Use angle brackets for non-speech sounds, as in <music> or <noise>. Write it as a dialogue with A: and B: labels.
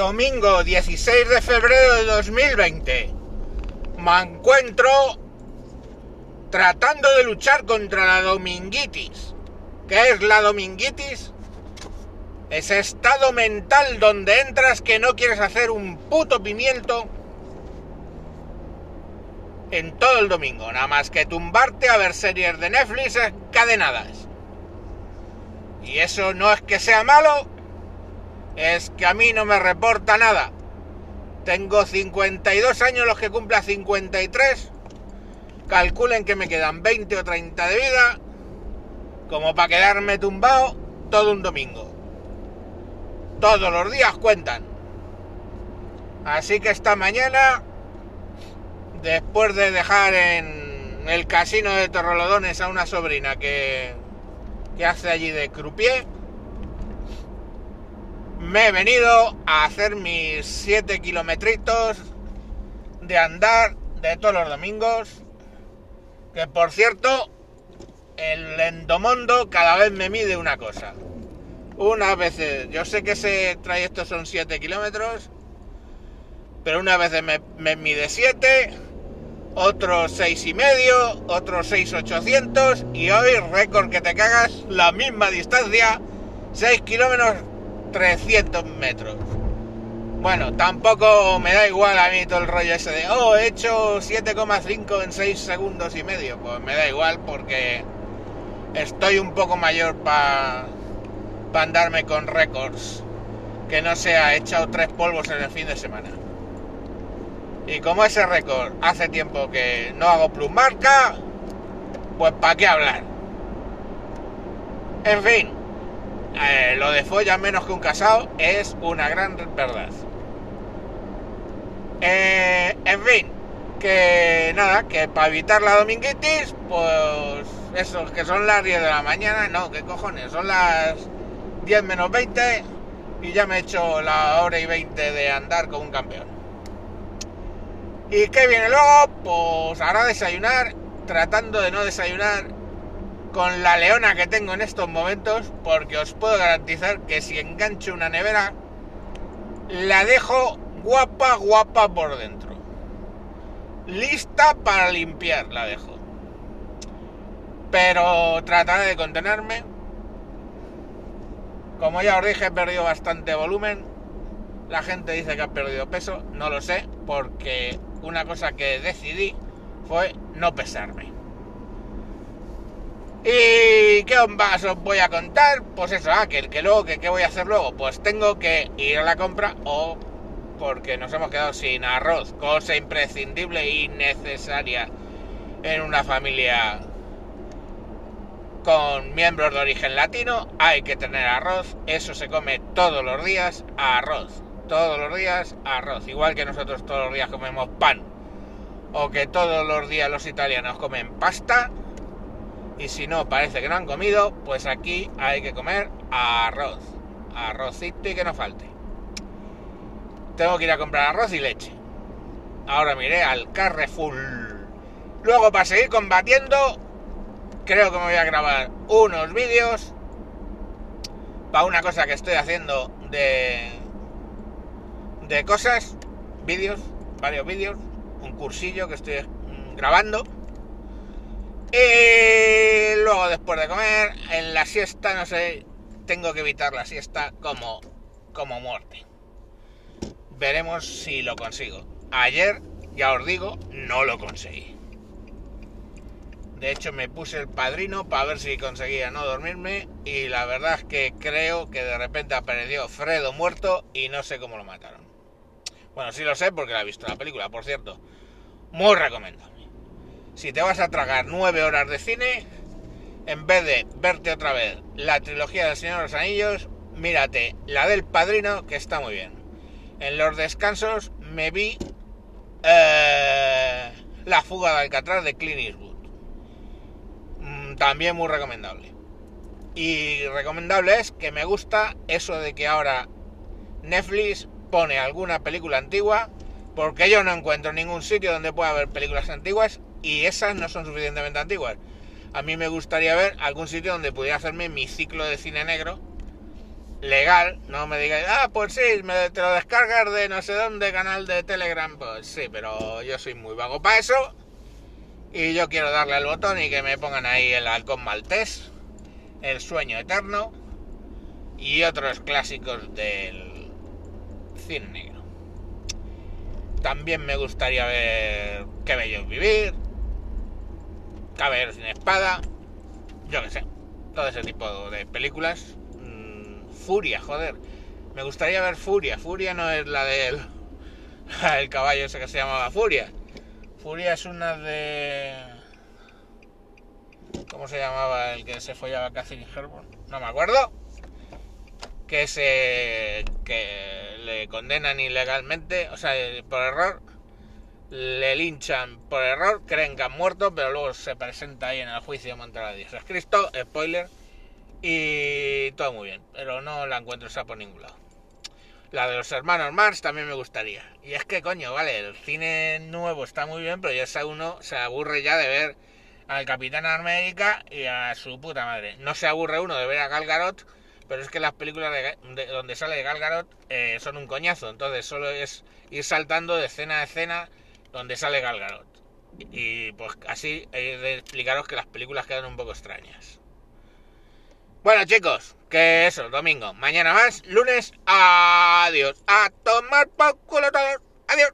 A: domingo 16 de febrero de 2020. Me encuentro tratando de luchar contra la dominguitis. ¿Qué es la dominguitis? Ese estado mental donde entras que no quieres hacer un puto pimiento en todo el domingo, nada más que tumbarte a ver series de Netflix encadenadas. Y eso no es que sea malo, es que a mí no me reporta nada. Tengo 52 años, los que cumpla 53. Calculen que me quedan 20 o 30 de vida, como para quedarme tumbado todo un domingo. Todos los días cuentan. Así que esta mañana, después de dejar en el casino de Torrolodones a una sobrina que, que hace allí de croupier, me he venido a hacer mis 7 kilometritos de andar de todos los domingos. Que por cierto, el endomondo cada vez me mide una cosa. Unas veces, yo sé que ese trayecto son 7 kilómetros, pero unas veces me, me mide 7, otros 6 y medio, otros 6,800 y hoy récord que te cagas, la misma distancia, 6 kilómetros 300 metros. Bueno, tampoco me da igual a mí todo el rollo ese de, oh, he hecho 7,5 en 6 segundos y medio. Pues me da igual porque estoy un poco mayor para pa andarme con récords. Que no sea echado tres polvos en el fin de semana. Y como ese récord hace tiempo que no hago plus marca, pues para qué hablar. En fin, eh, lo de folla menos que un casado es una gran verdad. Eh, en fin, que nada, que para evitar la dominguitis, pues eso, que son las 10 de la mañana, no, ¿qué cojones? Son las 10 menos 20 y ya me he hecho la hora y 20 de andar con un campeón. ¿Y qué viene luego? Pues ahora desayunar, tratando de no desayunar con la leona que tengo en estos momentos, porque os puedo garantizar que si engancho una nevera, la dejo guapa, guapa por dentro. Lista para limpiar, la dejo. Pero trataré de contenerme. Como ya os dije, he perdido bastante volumen. La gente dice que ha perdido peso. No lo sé, porque una cosa que decidí fue no pesarme. ¿Y qué os voy a contar? Pues eso, ah, que, que luego, que qué voy a hacer luego. Pues tengo que ir a la compra o porque nos hemos quedado sin arroz, cosa imprescindible y necesaria en una familia con miembros de origen latino. Hay que tener arroz, eso se come todos los días, arroz. Todos los días arroz, igual que nosotros todos los días comemos pan. O que todos los días los italianos comen pasta y si no parece que no han comido, pues aquí hay que comer arroz. Arrocito y que no falte. Tengo que ir a comprar arroz y leche. Ahora miré al Carrefour. Luego para seguir combatiendo, creo que me voy a grabar unos vídeos para una cosa que estoy haciendo de de cosas, vídeos, varios vídeos, un cursillo que estoy grabando y luego después de comer, en la siesta, no sé, tengo que evitar la siesta como, como muerte. Veremos si lo consigo. Ayer, ya os digo, no lo conseguí. De hecho, me puse el padrino para ver si conseguía no dormirme. Y la verdad es que creo que de repente apareció Fredo muerto y no sé cómo lo mataron. Bueno, sí lo sé porque la he visto la película, por cierto. Muy recomendable si te vas a tragar nueve horas de cine, en vez de verte otra vez la trilogía del Señor de los Anillos, mírate la del Padrino, que está muy bien. En los descansos me vi eh, La fuga de Alcatraz de Clint Eastwood. Mm, también muy recomendable. Y recomendable es que me gusta eso de que ahora Netflix pone alguna película antigua, porque yo no encuentro ningún sitio donde pueda haber películas antiguas y esas no son suficientemente antiguas. A mí me gustaría ver algún sitio donde pudiera hacerme mi ciclo de cine negro legal, no me digáis, ah, pues sí, me, te lo descargas de no sé dónde, canal de Telegram, pues sí, pero yo soy muy vago para eso y yo quiero darle al botón y que me pongan ahí el halcón maltés, el sueño eterno y otros clásicos del cine negro. También me gustaría ver Qué bello vivir, Caballero sin espada, yo qué sé, todo ese tipo de películas Furia, joder. Me gustaría ver Furia. Furia no es la del <laughs> el caballo ese que se llamaba Furia. Furia es una de... ¿Cómo se llamaba el que se follaba a Catherine Hepburn? No me acuerdo. Que se... que le condenan ilegalmente, o sea, por error. Le linchan por error, creen que han muerto, pero luego se presenta ahí en el juicio contra a Dios es Cristo. Spoiler y todo muy bien, pero no la encuentro esa por ningún lado. La de los hermanos Mars también me gustaría. Y es que, coño, vale, el cine nuevo está muy bien, pero ya sea uno se aburre ya de ver al Capitán América y a su puta madre. No se aburre uno de ver a Gal Gadot, pero es que las películas de, donde sale Gal Gadot eh, son un coñazo. Entonces solo es ir saltando de escena a escena donde sale Gal Gadot. Y, pues así he de explicaros que las películas quedan un poco extrañas. Bueno chicos, que eso, domingo. Mañana más, lunes, adiós. A tomar por culo todos. Adiós.